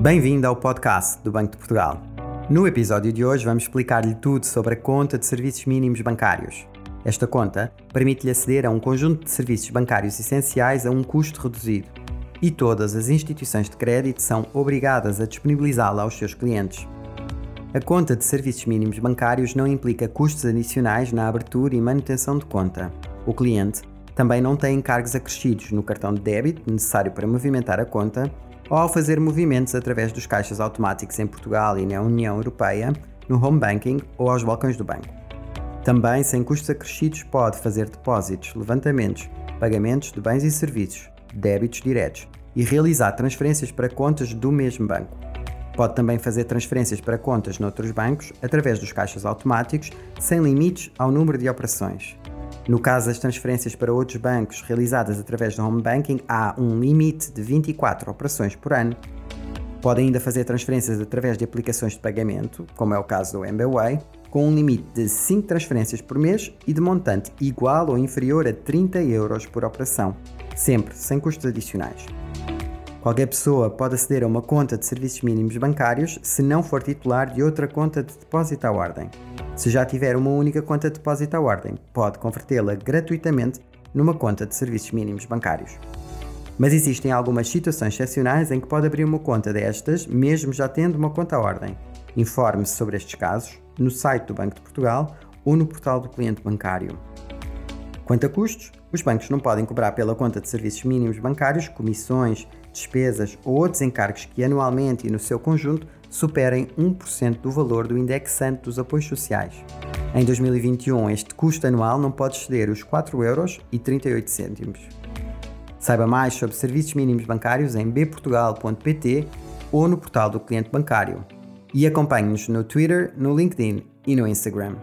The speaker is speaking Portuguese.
Bem-vindo ao podcast do Banco de Portugal. No episódio de hoje vamos explicar-lhe tudo sobre a conta de serviços mínimos bancários. Esta conta permite-lhe aceder a um conjunto de serviços bancários essenciais a um custo reduzido. E todas as instituições de crédito são obrigadas a disponibilizá-la aos seus clientes. A conta de serviços mínimos bancários não implica custos adicionais na abertura e manutenção de conta. O cliente também não tem encargos acrescidos no cartão de débito necessário para movimentar a conta ou ao fazer movimentos através dos caixas automáticos em Portugal e na União Europeia, no home banking ou aos balcões do banco. Também, sem custos acrescidos, pode fazer depósitos, levantamentos, pagamentos de bens e serviços, débitos diretos e realizar transferências para contas do mesmo banco. Pode também fazer transferências para contas noutros bancos através dos caixas automáticos, sem limites ao número de operações. No caso das transferências para outros bancos realizadas através do home banking, há um limite de 24 operações por ano. Pode ainda fazer transferências através de aplicações de pagamento, como é o caso do MBWay, com um limite de 5 transferências por mês e de montante igual ou inferior a 30 euros por operação, sempre sem custos adicionais. Qualquer pessoa pode aceder a uma conta de serviços mínimos bancários se não for titular de outra conta de depósito à ordem. Se já tiver uma única conta de depósito à ordem, pode convertê-la gratuitamente numa conta de serviços mínimos bancários. Mas existem algumas situações excepcionais em que pode abrir uma conta destas, mesmo já tendo uma conta à ordem. Informe-se sobre estes casos no site do Banco de Portugal ou no portal do cliente bancário. Quanto a custos, os bancos não podem cobrar pela conta de serviços mínimos bancários comissões, despesas ou outros encargos que anualmente e no seu conjunto superem 1% do valor do indexante dos apoios sociais. Em 2021, este custo anual não pode exceder os 4,38 euros. Saiba mais sobre serviços mínimos bancários em bportugal.pt ou no portal do cliente bancário. E acompanhe-nos no Twitter, no LinkedIn e no Instagram.